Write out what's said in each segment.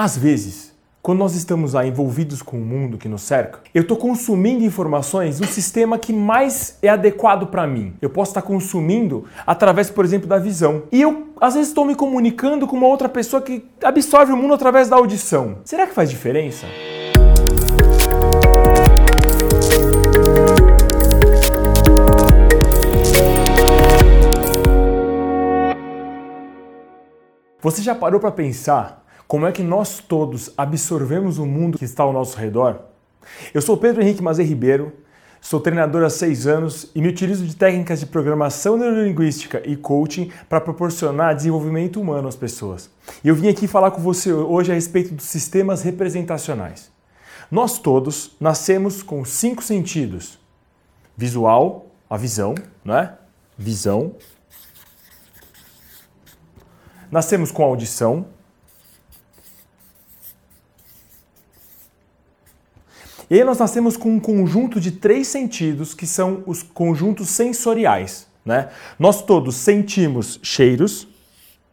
Às vezes, quando nós estamos lá envolvidos com o mundo que nos cerca, eu estou consumindo informações do sistema que mais é adequado para mim. Eu posso estar consumindo através, por exemplo, da visão. E eu, às vezes, estou me comunicando com uma outra pessoa que absorve o mundo através da audição. Será que faz diferença? Você já parou para pensar como é que nós todos absorvemos o mundo que está ao nosso redor? Eu sou Pedro Henrique Mazei Ribeiro, sou treinador há seis anos e me utilizo de técnicas de programação neurolinguística e coaching para proporcionar desenvolvimento humano às pessoas. E eu vim aqui falar com você hoje a respeito dos sistemas representacionais. Nós todos nascemos com cinco sentidos: visual, a visão, não é? Visão, Nascemos com audição. E aí nós nascemos com um conjunto de três sentidos que são os conjuntos sensoriais. Né? Nós todos sentimos cheiros,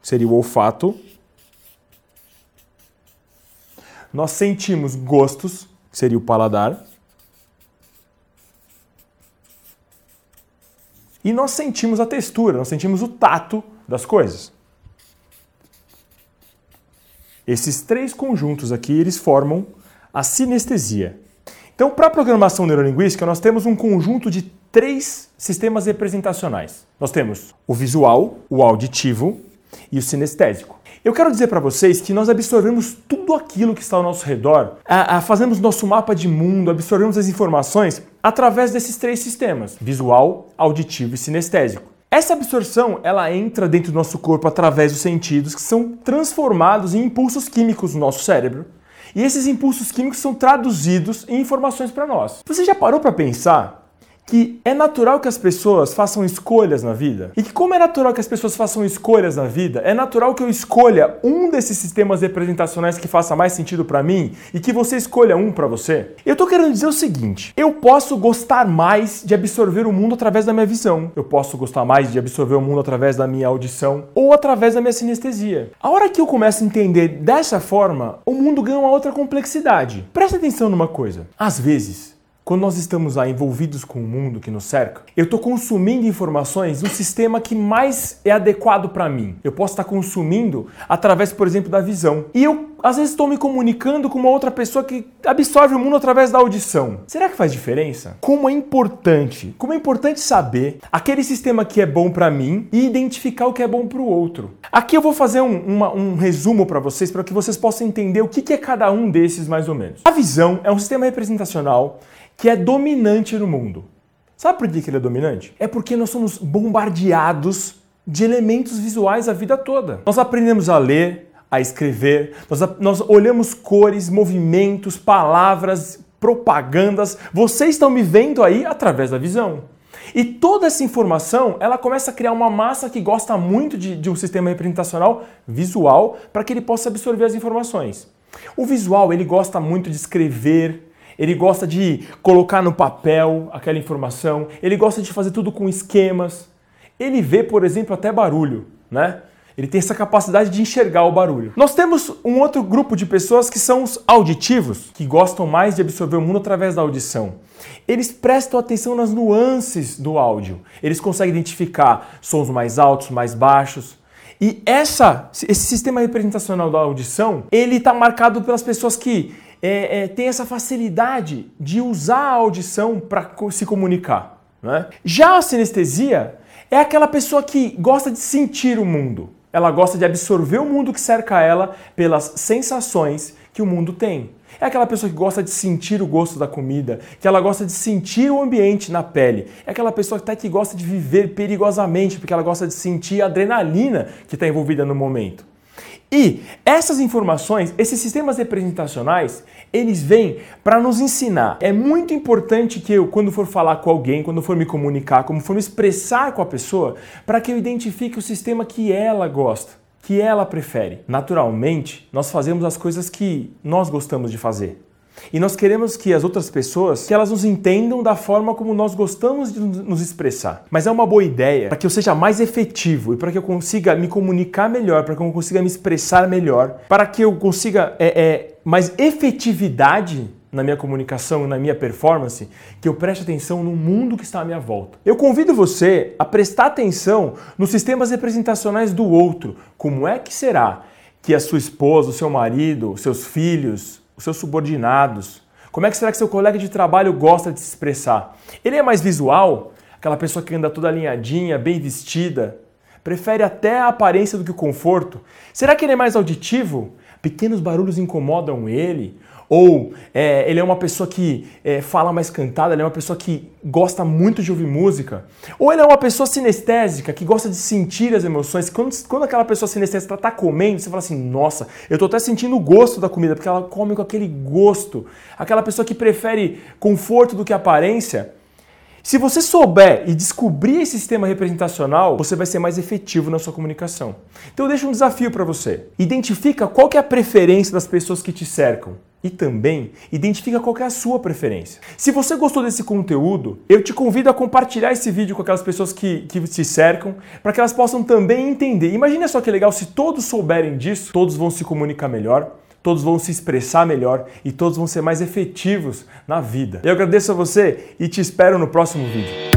seria o olfato. Nós sentimos gostos, seria o paladar. E nós sentimos a textura, nós sentimos o tato das coisas. Esses três conjuntos aqui, eles formam a sinestesia. Então, para a programação neurolinguística, nós temos um conjunto de três sistemas representacionais. Nós temos o visual, o auditivo e o sinestésico. Eu quero dizer para vocês que nós absorvemos tudo aquilo que está ao nosso redor, a, a, fazemos nosso mapa de mundo, absorvemos as informações através desses três sistemas: visual, auditivo e sinestésico. Essa absorção, ela entra dentro do nosso corpo através dos sentidos que são transformados em impulsos químicos no nosso cérebro. E esses impulsos químicos são traduzidos em informações para nós. Você já parou para pensar que é natural que as pessoas façam escolhas na vida. E que, como é natural que as pessoas façam escolhas na vida, é natural que eu escolha um desses sistemas representacionais que faça mais sentido para mim e que você escolha um para você. Eu tô querendo dizer o seguinte: eu posso gostar mais de absorver o mundo através da minha visão, eu posso gostar mais de absorver o mundo através da minha audição ou através da minha sinestesia. A hora que eu começo a entender dessa forma, o mundo ganha uma outra complexidade. Presta atenção numa coisa: às vezes, quando nós estamos lá envolvidos com o mundo que nos cerca, eu estou consumindo informações do sistema que mais é adequado para mim. Eu posso estar consumindo através, por exemplo, da visão. E eu, às vezes, estou me comunicando com uma outra pessoa que absorve o mundo através da audição. Será que faz diferença? Como é importante, como é importante saber aquele sistema que é bom para mim e identificar o que é bom para o outro. Aqui eu vou fazer um, uma, um resumo para vocês, para que vocês possam entender o que, que é cada um desses mais ou menos. A visão é um sistema representacional que é dominante no mundo. Sabe por que ele é dominante? É porque nós somos bombardeados de elementos visuais a vida toda. Nós aprendemos a ler, a escrever, nós, nós olhamos cores, movimentos, palavras, propagandas. Vocês estão me vendo aí através da visão. E toda essa informação, ela começa a criar uma massa que gosta muito de, de um sistema representacional visual para que ele possa absorver as informações. O visual, ele gosta muito de escrever, ele gosta de colocar no papel aquela informação, ele gosta de fazer tudo com esquemas. Ele vê, por exemplo, até barulho, né? Ele tem essa capacidade de enxergar o barulho. Nós temos um outro grupo de pessoas que são os auditivos, que gostam mais de absorver o mundo através da audição. Eles prestam atenção nas nuances do áudio. Eles conseguem identificar sons mais altos, mais baixos. E essa, esse sistema representacional da audição, ele está marcado pelas pessoas que é, é, tem essa facilidade de usar a audição para se comunicar. Né? Já a sinestesia é aquela pessoa que gosta de sentir o mundo. Ela gosta de absorver o mundo que cerca ela pelas sensações que o mundo tem. É aquela pessoa que gosta de sentir o gosto da comida, que ela gosta de sentir o ambiente na pele. É aquela pessoa até que gosta de viver perigosamente, porque ela gosta de sentir a adrenalina que está envolvida no momento. E essas informações, esses sistemas representacionais, eles vêm para nos ensinar. É muito importante que eu, quando for falar com alguém, quando for me comunicar, quando for me expressar com a pessoa, para que eu identifique o sistema que ela gosta, que ela prefere. Naturalmente, nós fazemos as coisas que nós gostamos de fazer. E nós queremos que as outras pessoas, que elas nos entendam da forma como nós gostamos de nos expressar. Mas é uma boa ideia para que eu seja mais efetivo e para que eu consiga me comunicar melhor, para que eu consiga me expressar melhor, para que eu consiga é, é, mais efetividade na minha comunicação, na minha performance, que eu preste atenção no mundo que está à minha volta. Eu convido você a prestar atenção nos sistemas representacionais do outro. Como é que será que a sua esposa, o seu marido, os seus filhos, os seus subordinados, como é que será que seu colega de trabalho gosta de se expressar? Ele é mais visual? Aquela pessoa que anda toda alinhadinha, bem vestida? Prefere até a aparência do que o conforto? Será que ele é mais auditivo? Pequenos barulhos incomodam ele? Ou é, ele é uma pessoa que é, fala mais cantada, ele é uma pessoa que gosta muito de ouvir música. Ou ele é uma pessoa sinestésica, que gosta de sentir as emoções. Quando, quando aquela pessoa sinestésica está comendo, você fala assim: nossa, eu estou até sentindo o gosto da comida, porque ela come com aquele gosto. Aquela pessoa que prefere conforto do que aparência. Se você souber e descobrir esse sistema representacional, você vai ser mais efetivo na sua comunicação. Então eu deixo um desafio para você. Identifica qual é a preferência das pessoas que te cercam e também identifica qual é a sua preferência. Se você gostou desse conteúdo, eu te convido a compartilhar esse vídeo com aquelas pessoas que, que te cercam, para que elas possam também entender. Imagina só que legal se todos souberem disso, todos vão se comunicar melhor, todos vão se expressar melhor e todos vão ser mais efetivos na vida. Eu agradeço a você e te espero no próximo vídeo.